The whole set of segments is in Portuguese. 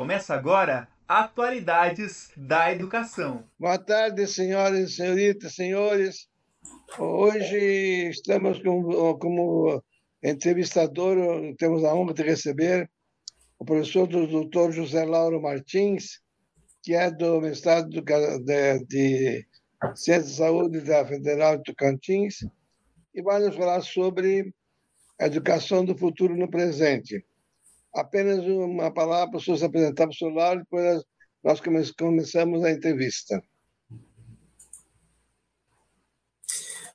Começa agora Atualidades da Educação. Boa tarde, senhoras e senhoritas, senhores. Hoje estamos com, como entrevistador, temos a honra de receber o professor do José Lauro Martins, que é do mestrado de, de Ciência da Saúde da Federal de Tocantins, e vai nos falar sobre a educação do futuro no presente apenas uma palavra para o senhor se apresentar para o senhor Lauro, depois nós começamos a entrevista.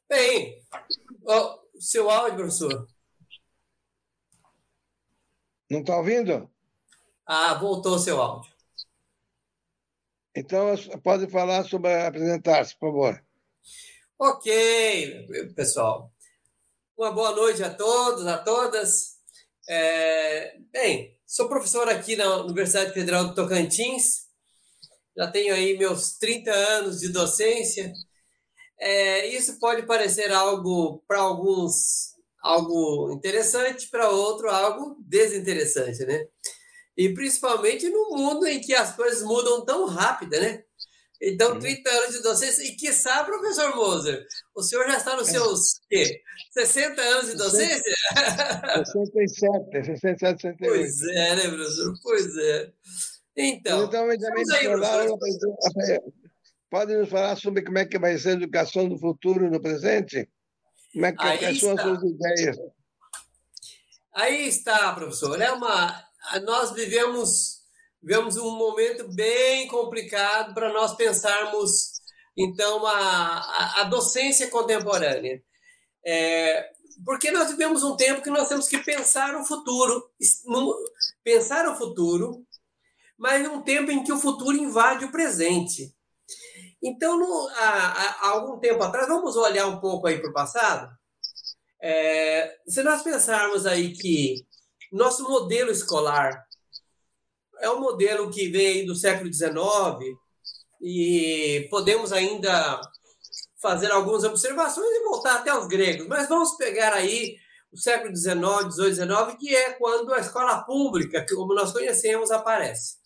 Bem, o seu áudio, professor. Não está ouvindo? Ah, voltou o seu áudio. Então, pode falar sobre apresentar-se, por favor. Ok, pessoal. Uma boa noite a todos, a todas. É, bem, sou professor aqui na Universidade Federal do Tocantins, já tenho aí meus 30 anos de docência. É, isso pode parecer algo para alguns algo interessante, para outro algo desinteressante, né? E principalmente no mundo em que as coisas mudam tão rápido, né? Então, 30 uhum. anos de docência. E que sabe, professor Moser, o senhor já está nos seus quê? 60 anos de docência? 67, 67, 68. Pois é, né, professor? Pois é. Então, então aí, falar, pode nos falar sobre como é que vai ser a educação do futuro no presente? Como é que, aí quais são as suas ideias? Aí está, professor. É uma, nós vivemos vivemos um momento bem complicado para nós pensarmos, então, a, a, docência contemporânea. É, porque nós vivemos um tempo que nós temos que pensar o futuro, pensar o futuro, mas num tempo em que o futuro invade o presente. Então, no, há, há, algum tempo atrás, vamos olhar um pouco aí para o passado. É, se nós pensarmos aí que nosso modelo escolar é um modelo que vem do século XIX e podemos ainda fazer algumas observações e voltar até os gregos, mas vamos pegar aí o século XIX, XVIII, XIX, que é quando a escola pública, como nós conhecemos, aparece.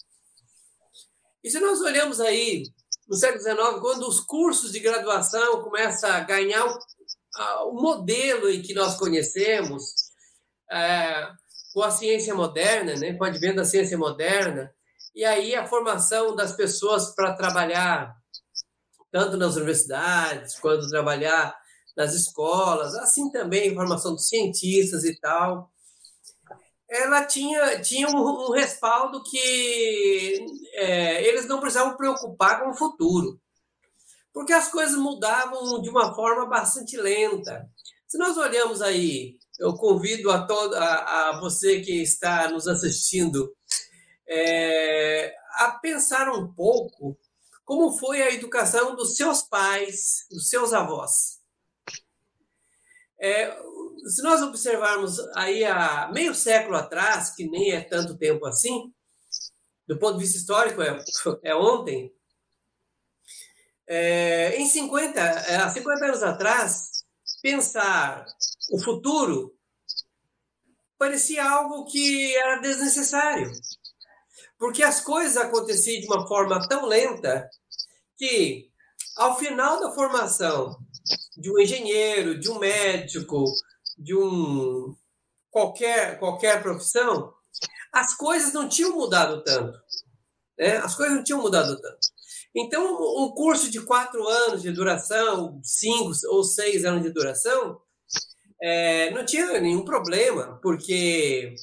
E se nós olhamos aí no século XIX, quando os cursos de graduação começam a ganhar o, o modelo em que nós conhecemos, é, com a ciência moderna, né, com o advento da ciência moderna, e aí a formação das pessoas para trabalhar tanto nas universidades quanto trabalhar nas escolas, assim também a formação dos cientistas e tal, ela tinha, tinha um, um respaldo que é, eles não precisavam preocupar com o futuro, porque as coisas mudavam de uma forma bastante lenta. Se nós olhamos aí eu convido a, todo, a, a você que está nos assistindo é, a pensar um pouco como foi a educação dos seus pais, dos seus avós. É, se nós observarmos aí há meio século atrás, que nem é tanto tempo assim, do ponto de vista histórico é, é ontem, é, em 50, é, há 50 anos atrás, pensar o futuro parecia algo que era desnecessário. Porque as coisas aconteciam de uma forma tão lenta que, ao final da formação de um engenheiro, de um médico, de um qualquer, qualquer profissão, as coisas não tinham mudado tanto. Né? As coisas não tinham mudado tanto. Então, um curso de quatro anos de duração, cinco ou seis anos de duração, é, não tinha nenhum problema, porque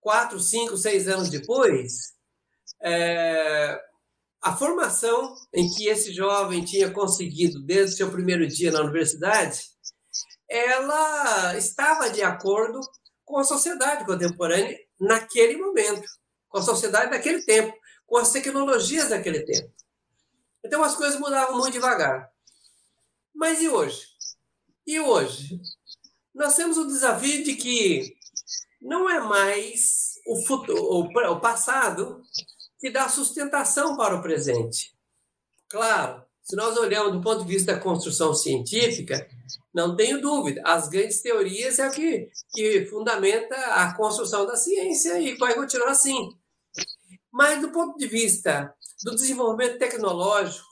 quatro, cinco, seis anos depois, é, a formação em que esse jovem tinha conseguido desde o seu primeiro dia na universidade, ela estava de acordo com a sociedade contemporânea naquele momento, com a sociedade daquele tempo, com as tecnologias daquele tempo. Então as coisas mudavam muito devagar. Mas e hoje? E hoje? nós temos o desafio de que não é mais o, futuro, o passado que dá sustentação para o presente. Claro, se nós olharmos do ponto de vista da construção científica, não tenho dúvida, as grandes teorias é o que, que fundamenta a construção da ciência e vai continuar assim. Mas do ponto de vista do desenvolvimento tecnológico,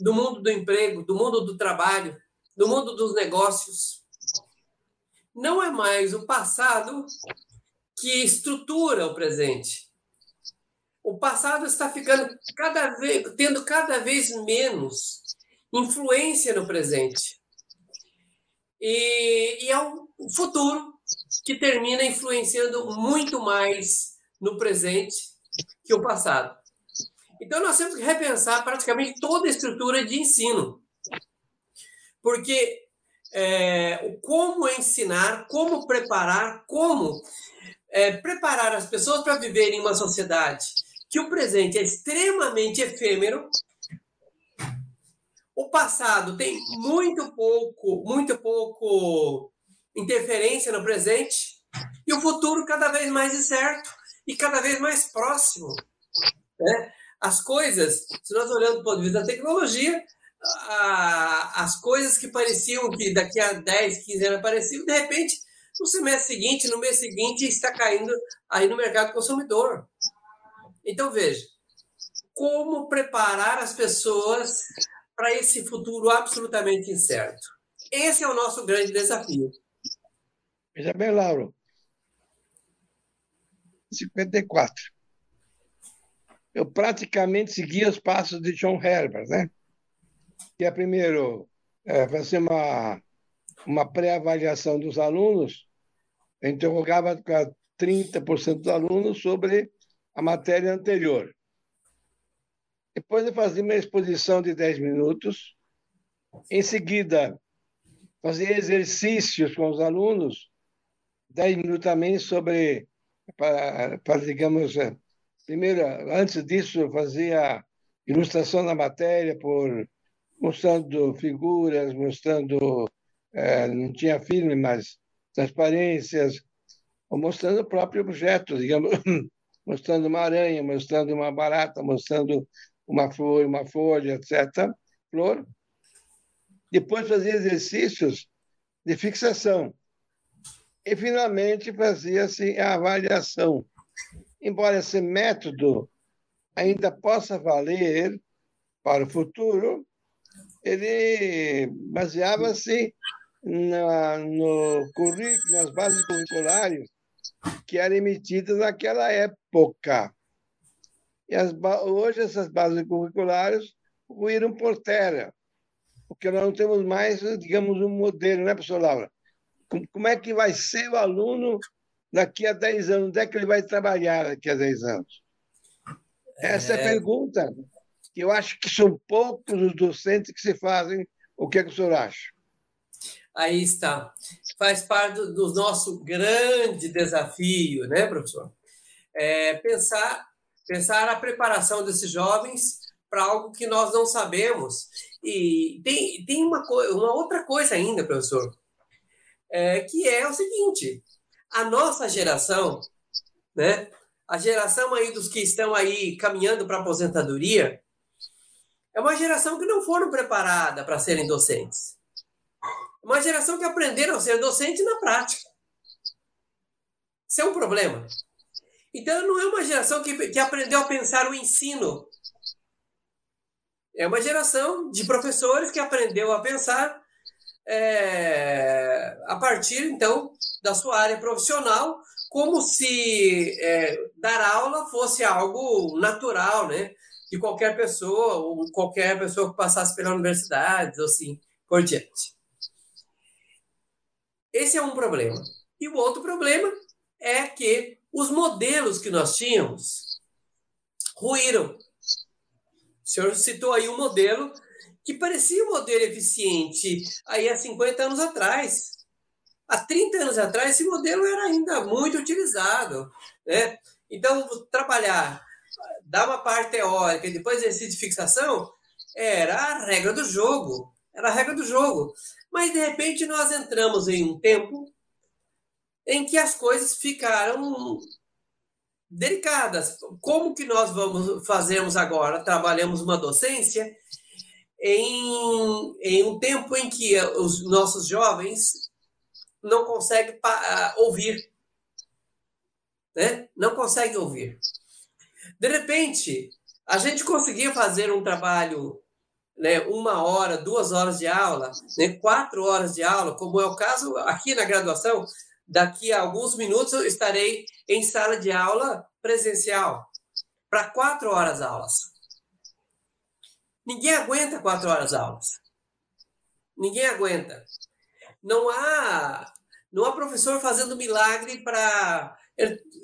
do mundo do emprego, do mundo do trabalho, do mundo dos negócios, não é mais o passado que estrutura o presente. O passado está ficando cada vez, tendo cada vez menos influência no presente. E, e é o futuro que termina influenciando muito mais no presente que o passado. Então, nós temos que repensar praticamente toda a estrutura de ensino. Porque é, como ensinar, como preparar, como é, preparar as pessoas para viverem em uma sociedade que o presente é extremamente efêmero, o passado tem muito pouco, muito pouco interferência no presente e o futuro cada vez mais incerto e cada vez mais próximo. Né? As coisas, se nós olhamos do ponto de vista da tecnologia, as coisas que pareciam que daqui a 10, 15 anos apareciam, de repente, no semestre seguinte, no mês seguinte, está caindo aí no mercado consumidor. Então, veja, como preparar as pessoas para esse futuro absolutamente incerto? Esse é o nosso grande desafio. Veja bem, Lauro. 54. Eu praticamente seguia os passos de John Herbert, né? Que é primeiro é, fazer uma, uma pré-avaliação dos alunos, interrogava 30% dos alunos sobre a matéria anterior. Depois eu fazia uma exposição de 10 minutos. Em seguida, fazia exercícios com os alunos, 10 minutos também sobre, para, para digamos, é, primeiro, antes disso, eu fazia ilustração da matéria, por mostrando figuras, mostrando, é, não tinha filme, mas transparências, ou mostrando o próprio objeto, digamos, mostrando uma aranha, mostrando uma barata, mostrando uma flor, uma folha, etc. Flor. Depois fazia exercícios de fixação. E, finalmente, fazia-se a avaliação. Embora esse método ainda possa valer para o futuro, ele baseava-se no currículo, nas bases curriculares que eram emitidas naquela época. E as, hoje essas bases curriculares ruíram por terra, porque nós não temos mais, digamos, um modelo, né, professor Laura? Como é que vai ser o aluno daqui a 10 anos? Onde é que ele vai trabalhar daqui a 10 anos? Essa é, é a pergunta. Eu acho que são poucos os docentes que se fazem. O que, é que o senhor acha? Aí está. Faz parte do, do nosso grande desafio, né, professor? É pensar pensar a preparação desses jovens para algo que nós não sabemos. E tem, tem uma, uma outra coisa ainda, professor, é, que é o seguinte: a nossa geração, né, a geração aí dos que estão aí caminhando para a aposentadoria, é uma geração que não foram preparada para serem docentes. Uma geração que aprenderam a ser docente na prática. Isso é um problema. Então, não é uma geração que, que aprendeu a pensar o ensino. É uma geração de professores que aprendeu a pensar é, a partir, então, da sua área profissional, como se é, dar aula fosse algo natural, né? De qualquer pessoa, ou qualquer pessoa que passasse pela universidade, ou assim, por diante. Esse é um problema. E o outro problema é que os modelos que nós tínhamos ruíram. O senhor citou aí um modelo que parecia um modelo eficiente aí há 50 anos atrás. Há 30 anos atrás, esse modelo era ainda muito utilizado. Né? Então, trabalhar, dar uma parte teórica e depois exercício de fixação, era a regra do jogo. Era a regra do jogo. Mas, de repente, nós entramos em um tempo em que as coisas ficaram delicadas. Como que nós vamos fazermos agora? Trabalhamos uma docência em, em um tempo em que os nossos jovens não conseguem ouvir, né? Não conseguem ouvir. De repente, a gente conseguia fazer um trabalho, né, uma hora, duas horas de aula, né, quatro horas de aula, como é o caso aqui na graduação. Daqui a alguns minutos eu estarei em sala de aula presencial para quatro horas aulas. Ninguém aguenta quatro horas aulas. Ninguém aguenta. Não há, não há professor fazendo milagre para.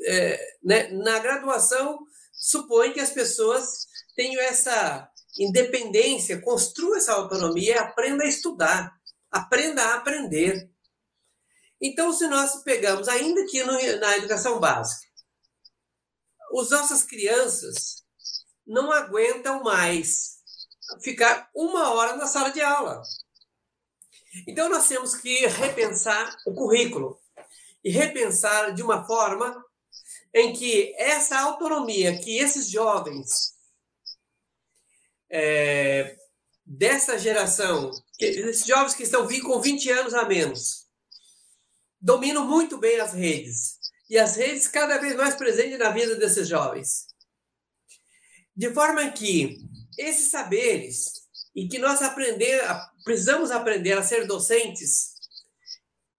É, né, na graduação, supõe que as pessoas tenham essa independência, construam essa autonomia, aprenda a estudar, aprenda a aprender. Então, se nós pegamos, ainda que na educação básica, as nossas crianças não aguentam mais ficar uma hora na sala de aula. Então, nós temos que repensar o currículo e repensar de uma forma em que essa autonomia que esses jovens é, dessa geração, esses jovens que estão com 20 anos a menos, dominam muito bem as redes e as redes cada vez mais presentes na vida desses jovens. De forma que esses saberes e que nós aprender, precisamos aprender a ser docentes,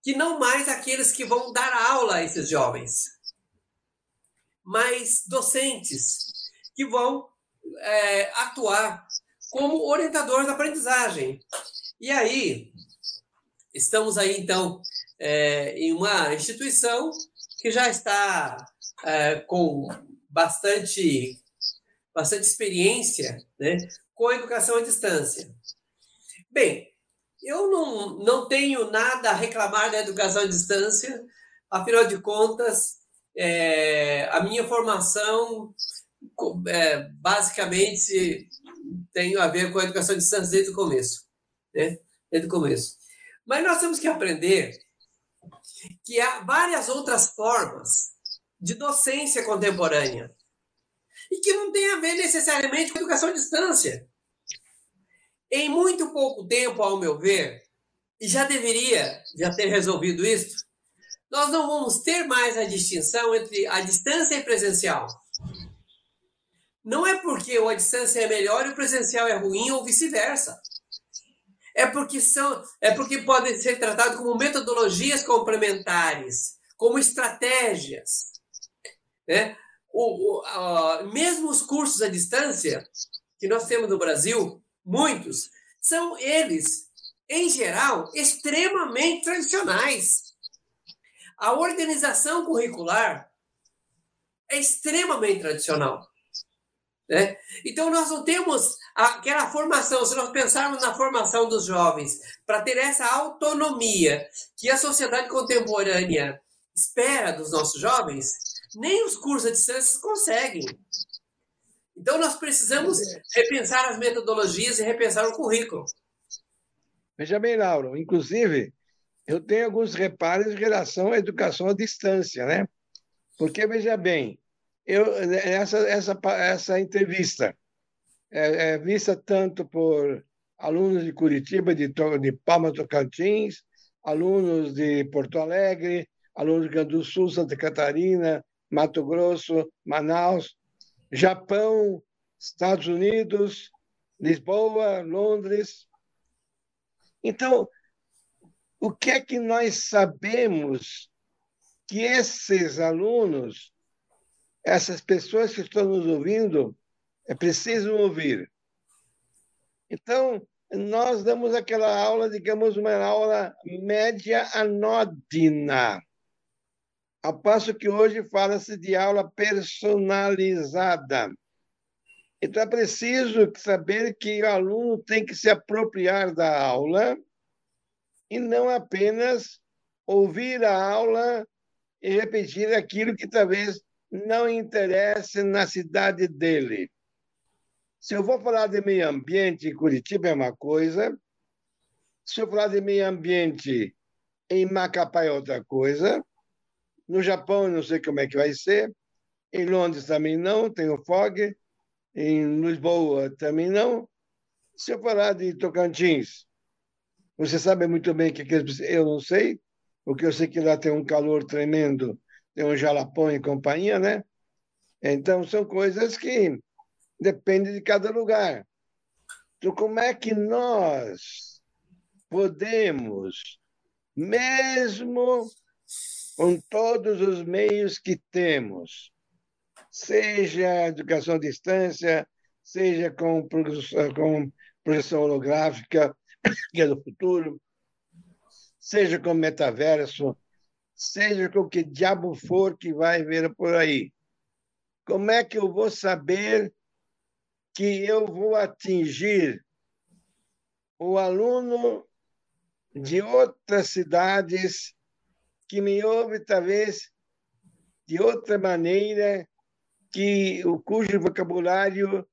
que não mais aqueles que vão dar aula a esses jovens, mas docentes que vão é, atuar como orientadores da aprendizagem. E aí, estamos aí então é, em uma instituição que já está é, com bastante, bastante experiência né, com a educação à distância. Bem, eu não, não tenho nada a reclamar da educação à distância, afinal de contas, é, a minha formação é, basicamente tem a ver com a educação à distância desde o começo. Né? Desde o começo. Mas nós temos que aprender que há várias outras formas de docência contemporânea e que não tem a ver necessariamente com educação à distância. Em muito pouco tempo, ao meu ver, e já deveria já ter resolvido isso, nós não vamos ter mais a distinção entre a distância e presencial. Não é porque a distância é melhor e o presencial é ruim ou vice-versa é porque são é porque podem ser tratados como metodologias complementares, como estratégias, né? O, o mesmo os cursos à distância que nós temos no Brasil, muitos são eles, em geral, extremamente tradicionais. A organização curricular é extremamente tradicional. Né? Então, nós não temos aquela formação, se nós pensarmos na formação dos jovens, para ter essa autonomia que a sociedade contemporânea espera dos nossos jovens, nem os cursos de distância conseguem. Então, nós precisamos repensar as metodologias e repensar o currículo. Veja bem, Lauro, inclusive, eu tenho alguns reparos em relação à educação à distância, né? Porque, veja bem, eu, essa, essa, essa entrevista é, é vista tanto por alunos de Curitiba, de, de Palma Tocantins, alunos de Porto Alegre, alunos do Grande do Sul, Santa Catarina, Mato Grosso, Manaus, Japão, Estados Unidos, Lisboa, Londres. Então, o que é que nós sabemos que esses alunos essas pessoas que estão nos ouvindo é preciso ouvir. Então, nós damos aquela aula, digamos, uma aula média anódina, ao passo que hoje fala-se de aula personalizada. Então, é preciso saber que o aluno tem que se apropriar da aula e não apenas ouvir a aula e repetir aquilo que talvez não interessa na cidade dele. Se eu vou falar de meio ambiente, Curitiba é uma coisa. Se eu falar de meio ambiente em Macapá é outra coisa. No Japão, não sei como é que vai ser. Em Londres também não, tem o FOG. Em Lisboa também não. Se eu falar de Tocantins, você sabe muito bem que eu não sei, porque eu sei que lá tem um calor tremendo tem um Jalapão e companhia, né? Então, são coisas que dependem de cada lugar. Então, como é que nós podemos, mesmo com todos os meios que temos, seja educação à distância, seja com, com projeção holográfica, que é do futuro, seja com metaverso, seja com que diabo for que vai vir por aí. Como é que eu vou saber que eu vou atingir o aluno de outras cidades que me ouve talvez de outra maneira, que o cujo vocabulário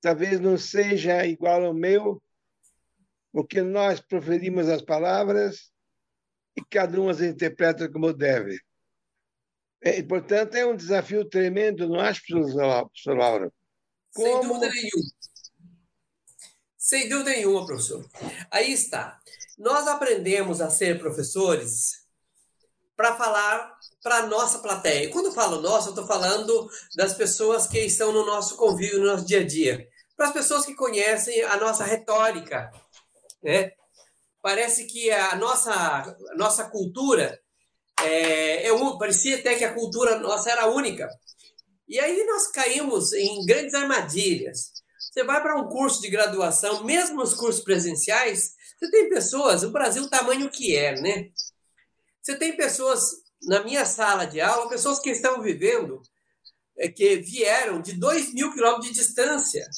talvez não seja igual ao meu, porque nós proferimos as palavras e cada um as interpreta como deve. E, portanto, é um desafio tremendo, não acho, professor Laura? Como... Sem dúvida nenhuma. Sem dúvida nenhuma, professor. Aí está. Nós aprendemos a ser professores para falar para a nossa plateia. Quando eu falo nossa, eu estou falando das pessoas que estão no nosso convívio, no nosso dia a dia. Para as pessoas que conhecem a nossa retórica. Né? Parece que a nossa, a nossa cultura é, é, parecia até que a cultura nossa era única. E aí nós caímos em grandes armadilhas. Você vai para um curso de graduação, mesmo nos cursos presenciais, você tem pessoas, o Brasil o tamanho que é, né? Você tem pessoas na minha sala de aula, pessoas que estão vivendo, é, que vieram de 2 mil quilômetros de distância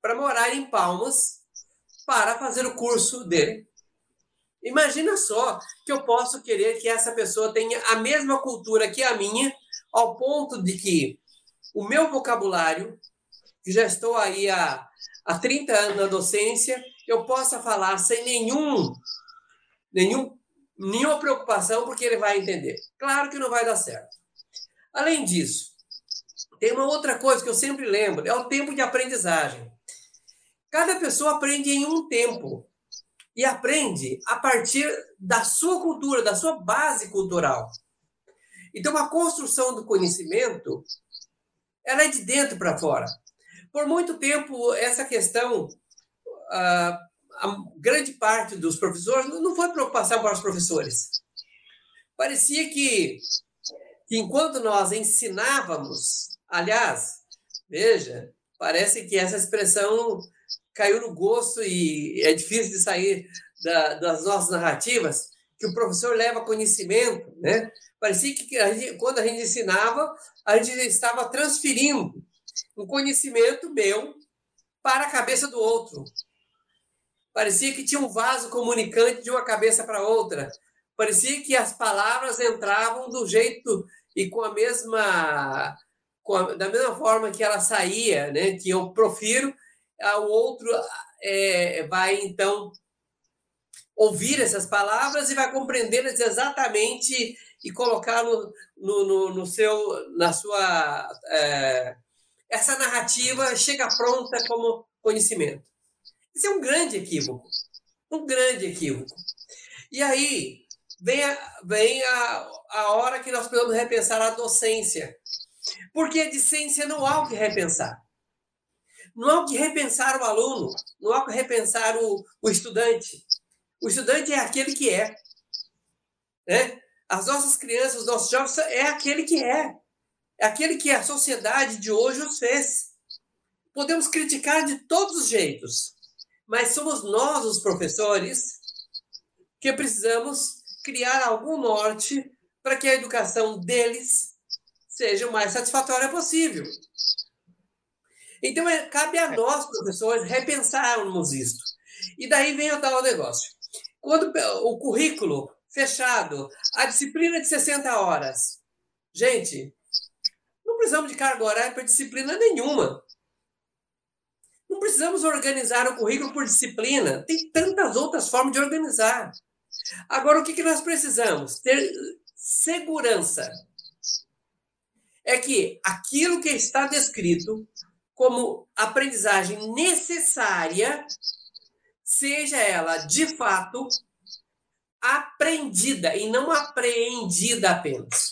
para morar em Palmas para fazer o curso dele. Imagina só que eu posso querer que essa pessoa tenha a mesma cultura que a minha, ao ponto de que o meu vocabulário, que já estou aí há, há 30 anos na docência, eu possa falar sem nenhum, nenhum, nenhuma preocupação, porque ele vai entender. Claro que não vai dar certo. Além disso, tem uma outra coisa que eu sempre lembro: é o tempo de aprendizagem. Cada pessoa aprende em um tempo e aprende a partir da sua cultura, da sua base cultural. Então, a construção do conhecimento ela é de dentro para fora. Por muito tempo, essa questão, a, a grande parte dos professores não foi preocupação para os professores. Parecia que, que enquanto nós ensinávamos, aliás, veja, parece que essa expressão caiu no gosto e é difícil de sair da, das nossas narrativas, que o professor leva conhecimento, né? Parecia que a gente, quando a gente ensinava, a gente estava transferindo um conhecimento meu para a cabeça do outro. Parecia que tinha um vaso comunicante de uma cabeça para outra. Parecia que as palavras entravam do jeito e com a mesma a, da mesma forma que ela saía, né, que eu profiro, o outro é, vai então ouvir essas palavras e vai compreendê-las exatamente e colocar no, no, no, no seu, na sua. É, essa narrativa chega pronta como conhecimento. Isso é um grande equívoco. Um grande equívoco. E aí vem a, vem a, a hora que nós podemos repensar a docência. Porque a docência não há o que repensar. Não há o que repensar o aluno, não há o que repensar o, o estudante. O estudante é aquele que é. Né? As nossas crianças, os nossos jovens, é aquele que é. É aquele que a sociedade de hoje os fez. Podemos criticar de todos os jeitos, mas somos nós, os professores, que precisamos criar algum norte para que a educação deles seja o mais satisfatória possível. Então, é, cabe a nós, professores, repensarmos isso. E daí vem o tal negócio. Quando o currículo fechado, a disciplina de 60 horas. Gente, não precisamos de carga horária para disciplina nenhuma. Não precisamos organizar o currículo por disciplina. Tem tantas outras formas de organizar. Agora, o que, que nós precisamos? Ter segurança. É que aquilo que está descrito como aprendizagem necessária, seja ela de fato aprendida e não apreendida apenas.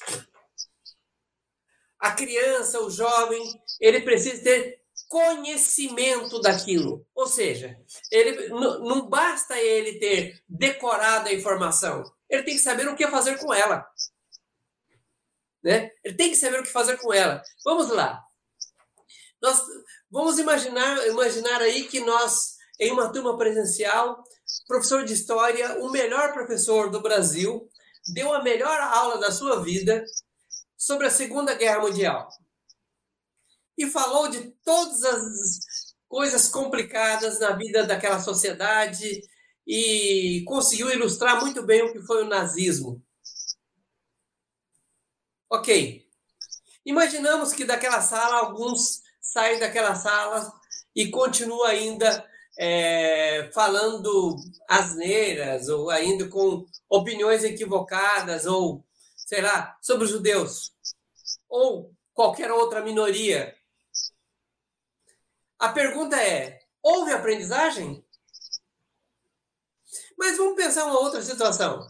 a criança, o jovem, ele precisa ter conhecimento daquilo. Ou seja, ele não basta ele ter decorado a informação, ele tem que saber o que fazer com ela. Né? Ele tem que saber o que fazer com ela. Vamos lá. Nós vamos imaginar, imaginar aí que nós, em uma turma presencial, professor de história, o melhor professor do Brasil, deu a melhor aula da sua vida sobre a Segunda Guerra Mundial e falou de todas as coisas complicadas na vida daquela sociedade e conseguiu ilustrar muito bem o que foi o nazismo. Ok. Imaginamos que daquela sala alguns saem daquela sala e continuam ainda é, falando asneiras ou ainda com opiniões equivocadas ou sei lá sobre os judeus ou qualquer outra minoria a pergunta é: houve aprendizagem? Mas vamos pensar uma outra situação.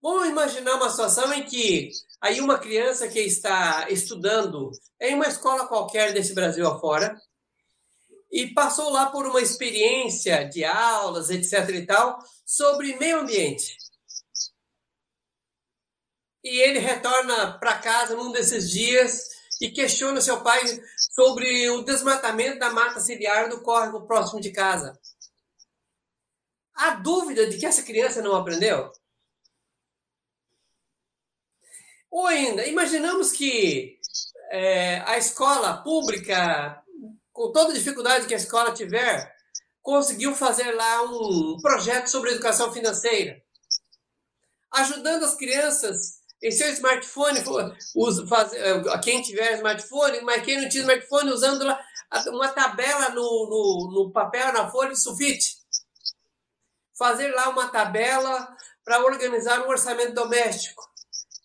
Vamos imaginar uma situação em que aí uma criança que está estudando em uma escola qualquer desse Brasil afora e passou lá por uma experiência de aulas, etc e tal, sobre meio ambiente. E ele retorna para casa num desses dias e questiona seu pai sobre o desmatamento da mata ciliar do córrego próximo de casa. Há dúvida de que essa criança não aprendeu? Ou ainda, imaginamos que é, a escola pública, com toda dificuldade que a escola tiver, conseguiu fazer lá um projeto sobre educação financeira, ajudando as crianças em seu smartphone, usa, faz, eh, quem tiver smartphone, mas quem não tinha smartphone, usando lá uma tabela no, no, no papel, na folha de sulfite. Fazer lá uma tabela para organizar um orçamento doméstico.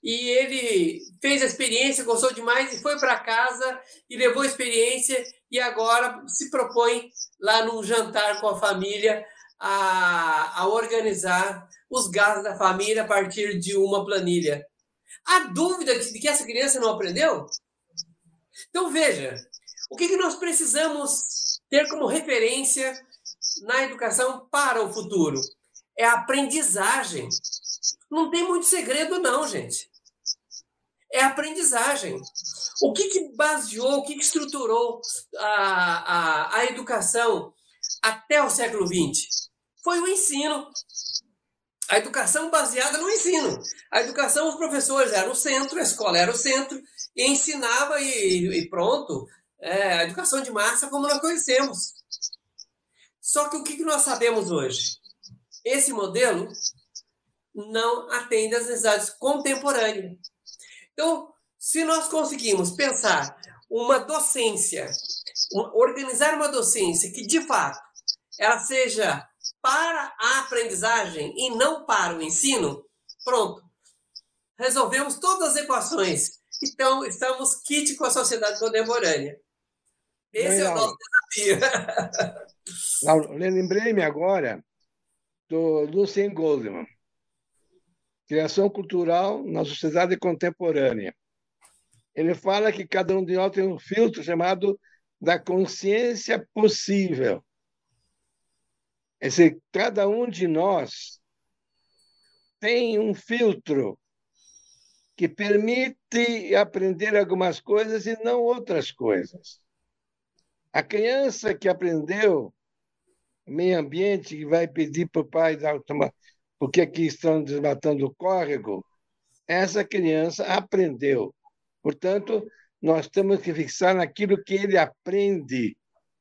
E ele fez a experiência, gostou demais e foi para casa e levou a experiência e agora se propõe lá num jantar com a família a, a organizar os gastos da família a partir de uma planilha. Há dúvida de que essa criança não aprendeu? Então veja, o que, que nós precisamos ter como referência na educação para o futuro? É a aprendizagem. Não tem muito segredo, não, gente. É a aprendizagem. O que, que baseou, o que, que estruturou a, a, a educação até o século XX? Foi o ensino a educação baseada no ensino. A educação, os professores eram o centro, a escola era o centro, e ensinava e, e pronto. É, a educação de massa como nós conhecemos. Só que o que nós sabemos hoje? Esse modelo não atende às necessidades contemporâneas. Então, se nós conseguimos pensar uma docência, organizar uma docência que, de fato, ela seja para a aprendizagem e não para o ensino, pronto. Resolvemos todas as equações. Então, estamos kit com a sociedade contemporânea. Esse Legal. é o nosso desafio. Lembrei-me agora do Lucien Goldman, Criação Cultural na Sociedade Contemporânea. Ele fala que cada um de nós tem um filtro chamado da consciência possível. É dizer, cada um de nós tem um filtro que permite aprender algumas coisas e não outras coisas. A criança que aprendeu meio ambiente e vai pedir para o pai dar por que aqui estão desmatando o córrego, essa criança aprendeu. Portanto, nós temos que fixar naquilo que ele aprende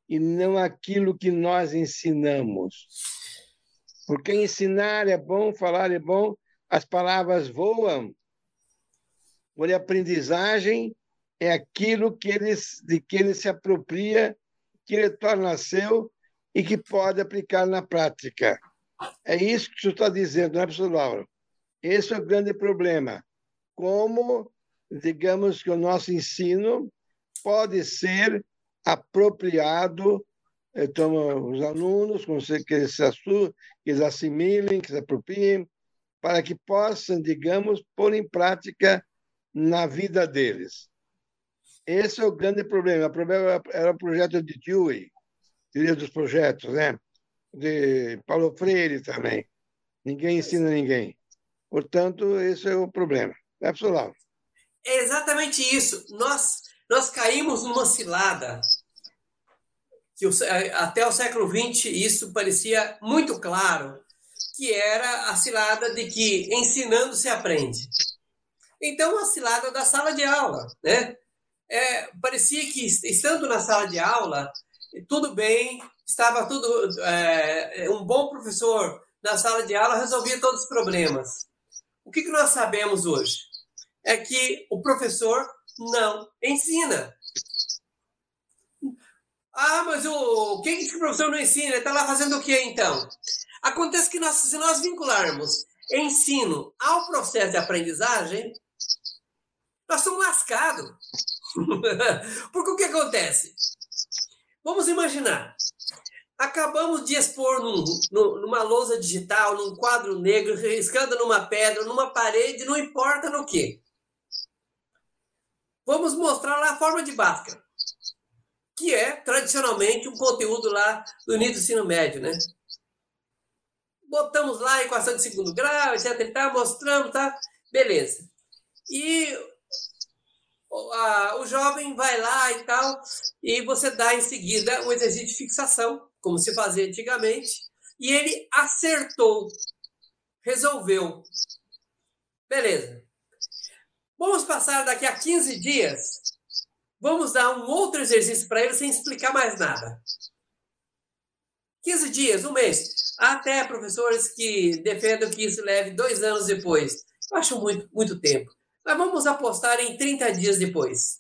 e não aquilo que nós ensinamos. Porque ensinar é bom, falar é bom, as palavras voam. Por aprendizagem é aquilo que ele, de que ele se apropria, que ele torna seu e que pode aplicar na prática. É isso que o senhor está dizendo, não é, professor Lauro? Esse é o grande problema. Como, digamos que o nosso ensino pode ser apropriado, então, os alunos, que eles, se que eles assimilem, que se apropriem, para que possam, digamos, pôr em prática na vida deles. Esse é o grande problema. O problema era o projeto de Dewey, teoria dos projetos, né? De Paulo Freire também. Ninguém ensina ninguém. Portanto, esse é o problema. É absoluto. É exatamente isso. Nós, nós caímos numa cilada que até o século XX isso parecia muito claro, que era a cilada de que ensinando se aprende. Então, a cilada da sala de aula, né? É, parecia que estando na sala de aula, tudo bem, estava tudo. É, um bom professor na sala de aula resolvia todos os problemas. O que, que nós sabemos hoje? É que o professor não ensina. Ah, mas o, o que, o professor não ensina? Ele está lá fazendo o que então? Acontece que nós, se nós vincularmos ensino ao processo de aprendizagem, nós estamos lascados. Porque o que acontece? Vamos imaginar. Acabamos de expor num, numa lousa digital, num quadro negro, riscando numa pedra, numa parede, não importa no que. Vamos mostrar lá a forma de Bhaskara, que é tradicionalmente um conteúdo lá do nível do ensino médio, né? Botamos lá a equação de segundo grau, etc. E tá, mostramos, tá? Beleza. E o jovem vai lá e tal, e você dá em seguida um exercício de fixação, como se fazia antigamente, e ele acertou, resolveu. Beleza. Vamos passar daqui a 15 dias. Vamos dar um outro exercício para ele sem explicar mais nada. 15 dias, um mês. Até professores que defendem que isso leve dois anos depois. Eu acho muito, muito tempo. Mas vamos apostar em 30 dias depois.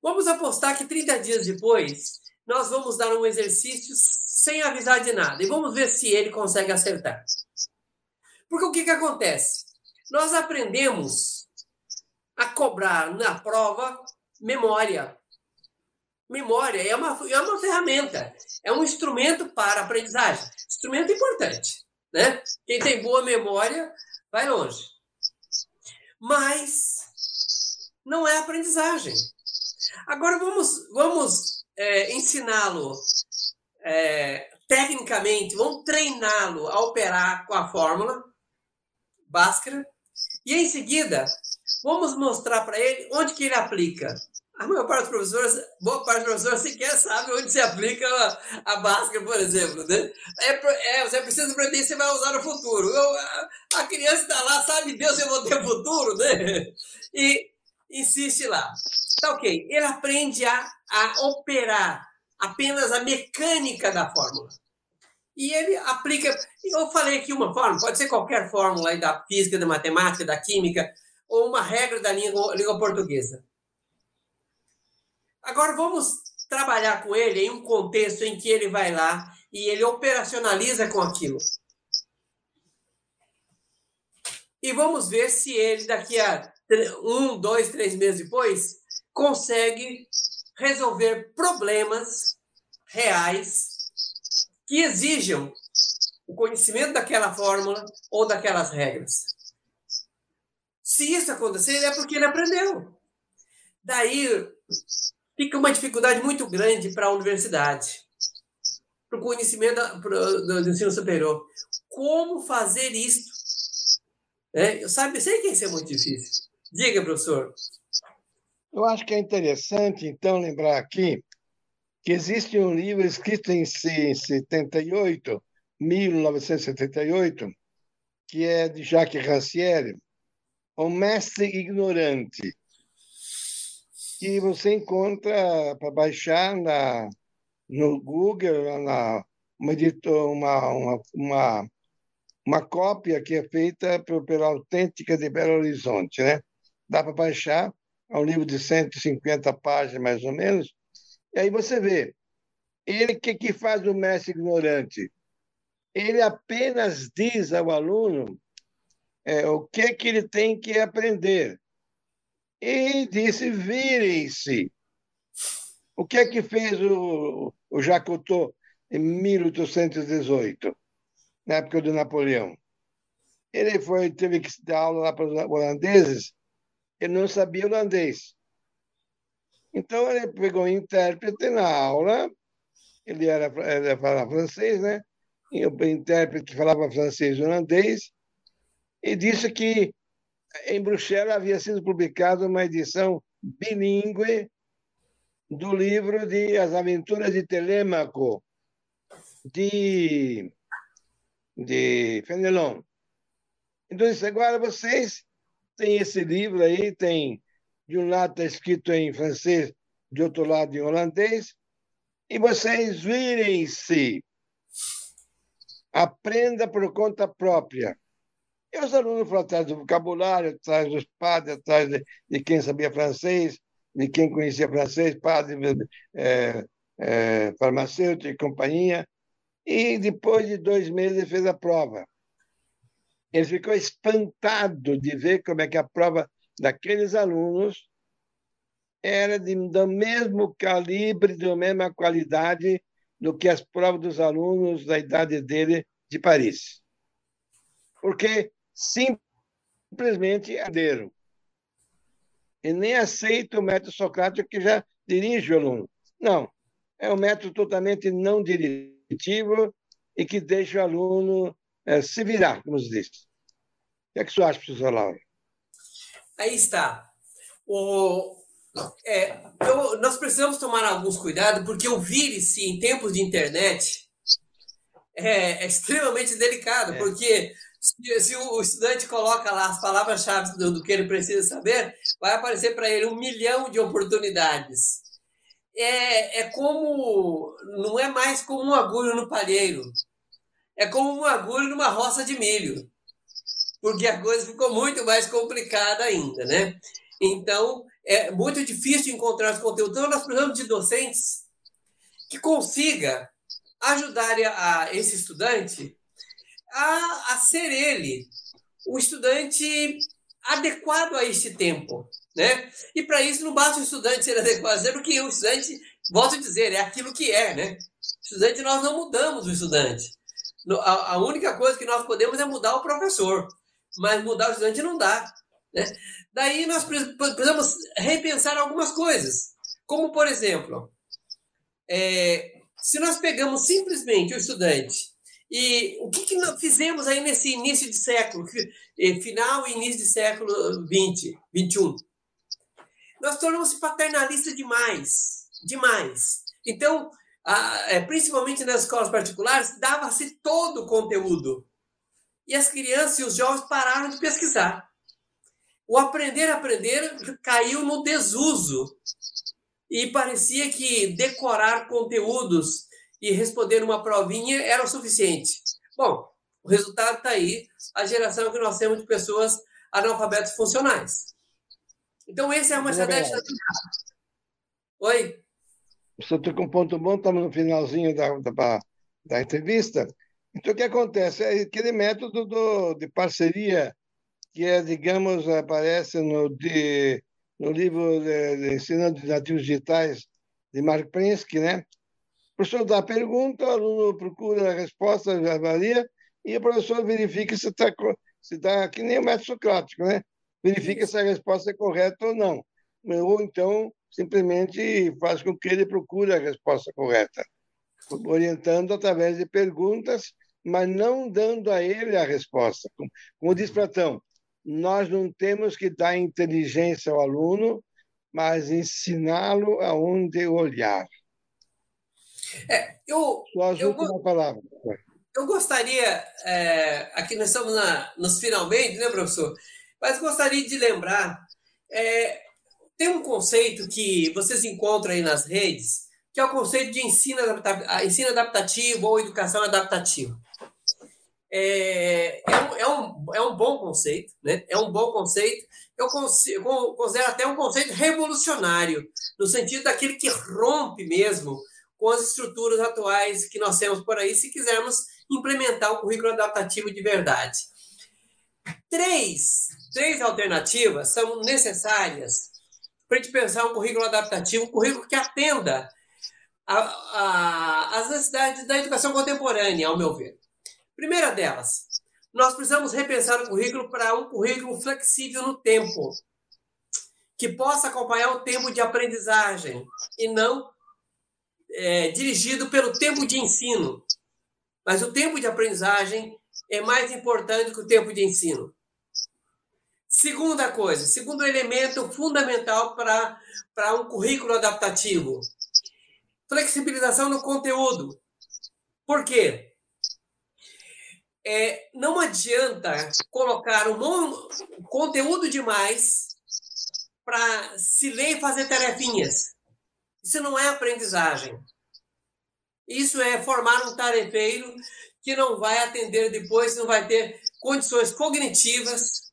Vamos apostar que 30 dias depois nós vamos dar um exercício sem avisar de nada e vamos ver se ele consegue acertar. Porque o que, que acontece? Nós aprendemos a cobrar na prova memória. Memória é uma, é uma ferramenta, é um instrumento para aprendizagem. Instrumento importante. Né? Quem tem boa memória vai longe mas não é aprendizagem. Agora vamos, vamos é, ensiná-lo é, tecnicamente, vamos treiná-lo a operar com a fórmula Bhaskara e em seguida vamos mostrar para ele onde que ele aplica. A maior parte dos professores, boa parte dos professores sequer sabe onde se aplica a, a Bhaskara, por exemplo. Né? É, é, você precisa aprender se vai usar no futuro. Eu, a, a, criança está lá, sabe Deus eu vou ter futuro, né? E insiste lá. Tá ok. Ele aprende a, a operar apenas a mecânica da fórmula. E ele aplica. Eu falei aqui uma fórmula, pode ser qualquer fórmula da física, da matemática, da química, ou uma regra da língua, língua portuguesa. Agora vamos trabalhar com ele em um contexto em que ele vai lá e ele operacionaliza com aquilo. E vamos ver se ele, daqui a um, dois, três meses depois, consegue resolver problemas reais que exijam o conhecimento daquela fórmula ou daquelas regras. Se isso acontecer, é porque ele aprendeu. Daí, fica uma dificuldade muito grande para a universidade, para o conhecimento do, ensino superior. Como fazer isso? É, eu sabe, sei que isso é muito difícil. Diga, professor. Eu acho que é interessante, então, lembrar aqui que existe um livro escrito em 78, 1978, que é de Jacques Rancière, O Mestre Ignorante que você encontra para baixar na, no Google, na, uma, uma, uma, uma, cópia que é feita pela Autêntica de Belo Horizonte. Né? Dá para baixar, é um livro de 150 páginas, mais ou menos, e aí você vê. Ele, que, que faz o mestre ignorante? Ele apenas diz ao aluno é, o que, que ele tem que aprender e disse: virem-se. O que é que fez o, o Jacotô em 1818, na época do Napoleão? Ele foi, teve que dar aula lá para os holandeses ele não sabia holandês. Então, ele pegou um intérprete na aula, ele era, ele falava francês, né? E o intérprete falava francês e holandês, e disse que em Bruxelas havia sido publicada uma edição bilíngue do livro de As Aventuras de Telêmaco, de, de Fenelon. Então, disse, agora vocês têm esse livro aí, tem de um lado está escrito em francês, de outro lado em holandês, e vocês virem-se. Aprenda por conta própria. E os alunos foram atrás do vocabulário, atrás dos padres, atrás de, de quem sabia francês, de quem conhecia francês, padre, é, é, farmacêutico e companhia. E depois de dois meses fez a prova. Ele ficou espantado de ver como é que a prova daqueles alunos era de, do mesmo calibre, da mesma qualidade do que as provas dos alunos da idade dele de Paris. Porque simplesmente aderam. E nem aceita o método socrático que já dirige o aluno. Não. É um método totalmente não diretivo e que deixa o aluno é, se virar, como se diz. O que é que você acha, professor Laura? Aí está. O, é, eu, nós precisamos tomar alguns cuidados, porque o vírus, em tempos de internet, é, é extremamente delicado, é. porque se, se, o estudante coloca lá as palavras-chave do, do, que ele precisa saber, vai aparecer para ele um milhão de oportunidades. É, é como. Não é mais como um agulho no palheiro. É como um agulho numa roça de milho porque a coisa ficou muito mais complicada ainda, né? Então, é muito difícil encontrar os conteúdos. Então, nós precisamos de docentes que consiga ajudar a, esse estudante a, a ser ele um estudante adequado a este tempo, né? E para isso não basta o estudante ser adequado, sendo que o estudante, volto a dizer, é aquilo que é, né? Estudante, nós não mudamos o estudante. A, a única coisa que nós podemos é mudar o professor mas mudar o estudante não dá. Né? Daí nós precisamos repensar algumas coisas, como, por exemplo, é, se nós pegamos simplesmente o estudante e o que, que nós fizemos aí nesse início de século, eh, final e início de século 20, 21? Nós tornamos paternalistas demais, demais. Então, a, é, principalmente nas escolas particulares, dava-se todo o conteúdo e as crianças e os jovens pararam de pesquisar. O aprender a aprender caiu no desuso e parecia que decorar conteúdos e responder uma provinha era o suficiente. Bom, o resultado está aí, a geração que nós temos de pessoas analfabetos funcionais. Então, esse é uma estratégia. Oi? Você tocou um ponto bom, estamos no finalzinho da, da, da entrevista. Então, o que acontece? É aquele método do, de parceria que, é, digamos, aparece no, de, no livro de, de Ensino de Nativos Digitais de Mark Prensky, né? O professor dá a pergunta, o aluno procura a resposta, avalia, e o professor verifica se está se tá, que nem o método socrático, né? Verifica se a resposta é correta ou não. Ou então, simplesmente faz com que ele procure a resposta correta, orientando através de perguntas mas não dando a ele a resposta. Como diz Platão, nós não temos que dar inteligência ao aluno, mas ensiná-lo aonde olhar. É, eu, Suas eu, últimas palavras. Eu gostaria, é, aqui nós estamos na, nos finalmente, né, professor? Mas gostaria de lembrar, é, tem um conceito que vocês encontram aí nas redes, que é o conceito de ensino adaptativo, ensino adaptativo ou educação adaptativa é, é, um, é, um, é um bom conceito, né? é um bom conceito. Eu considero até um conceito revolucionário, no sentido daquele que rompe mesmo com as estruturas atuais que nós temos por aí, se quisermos implementar o currículo adaptativo de verdade. Três, três alternativas são necessárias para a gente pensar um currículo adaptativo, um currículo que atenda às necessidades da educação contemporânea, ao meu ver. Primeira delas, nós precisamos repensar o currículo para um currículo flexível no tempo. que possa acompanhar o tempo de aprendizagem e não é, dirigido pelo tempo de ensino. Mas o tempo de aprendizagem é mais importante que o tempo de ensino. Segunda coisa, segundo elemento fundamental para, um currículo adaptativo: flexibilização no conteúdo. Por quê? É, não adianta colocar um conteúdo demais para se ler e fazer tarefinhas. Isso não é aprendizagem. Isso é formar um tarefeiro que não vai atender depois, não vai ter condições cognitivas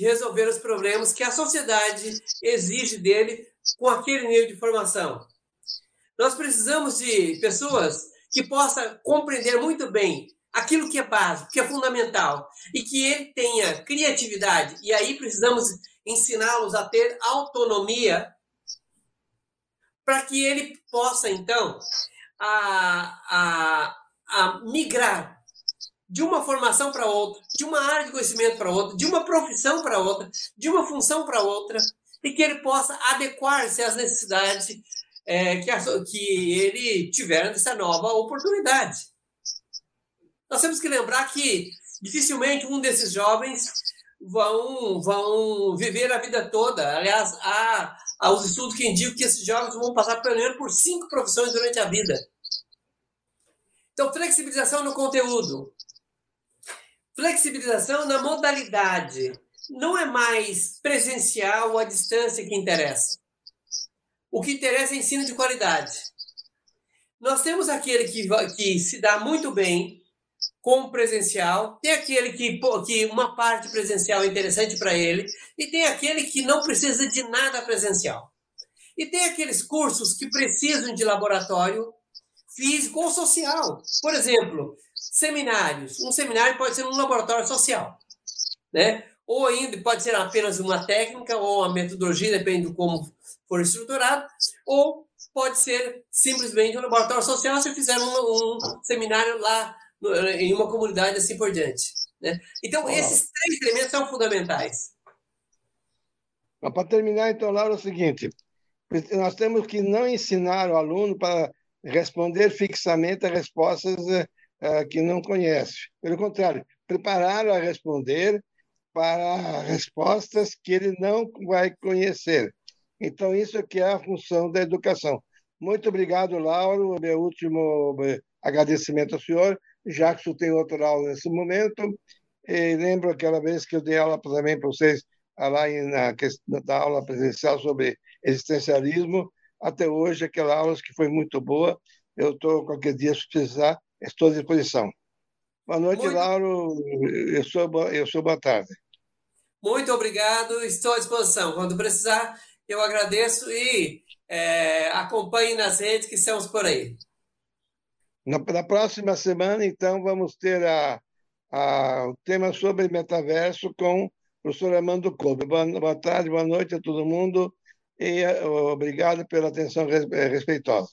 de resolver os problemas que a sociedade exige dele com aquele nível de formação. Nós precisamos de pessoas que possam compreender muito bem aquilo que é básico, que é fundamental, e que ele tenha criatividade. E aí precisamos ensiná-los a ter autonomia para que ele possa, então, a, a, a migrar de uma formação para outra, de uma área de conhecimento para outra, de uma profissão para outra, de uma função para outra, e que ele possa adequar-se às necessidades é, que, a, que ele tiver nessa nova oportunidade. Nós temos que lembrar que dificilmente um desses jovens vão, vão viver a vida toda. Aliás, há, há os estudos que indicam que esses jovens vão passar pelo menos por cinco profissões durante a vida. Então, flexibilização no conteúdo. Flexibilização na modalidade. Não é mais presencial ou à distância que interessa. O que interessa é ensino de qualidade. Nós temos aquele que, que se dá muito bem com presencial, tem aquele que, que uma parte presencial é interessante para ele, e tem aquele que não precisa de nada presencial. E tem aqueles cursos que precisam de laboratório físico ou social. Por exemplo, seminários. Um seminário pode ser um laboratório social, né? Ou ainda pode ser apenas uma técnica ou uma metodologia, depende de como for estruturado, ou pode ser simplesmente um laboratório social se fizer um, um seminário lá no, em uma comunidade assim por diante. Né? Então, esses três elementos são fundamentais. Para terminar, então, Laura, é o seguinte: nós temos que não ensinar o aluno para responder fixamente a respostas uh, que não conhece. Pelo contrário, prepará-lo a responder para respostas que ele não vai conhecer. Então, isso é que é a função da educação. Muito obrigado, Lauro. Meu último eh, agradecimento ao senhor. Jackson tem outra aula nesse momento. E lembro aquela vez que eu dei aula também para vocês lá na, na aula presencial sobre existencialismo até hoje, aquela aula que foi muito boa. Eu estou, qualquer dia, se precisar, estou à disposição. Boa noite, muito... Lauro. Eu sou, eu sou boa tarde. Muito obrigado, estou à disposição. Quando precisar, eu agradeço e é, acompanhe nas redes que estamos por aí. Na, na próxima semana, então, vamos ter a, a, o tema sobre metaverso com o professor Armando Kobe. Boa, boa tarde, boa noite a todo mundo e uh, obrigado pela atenção respeitosa.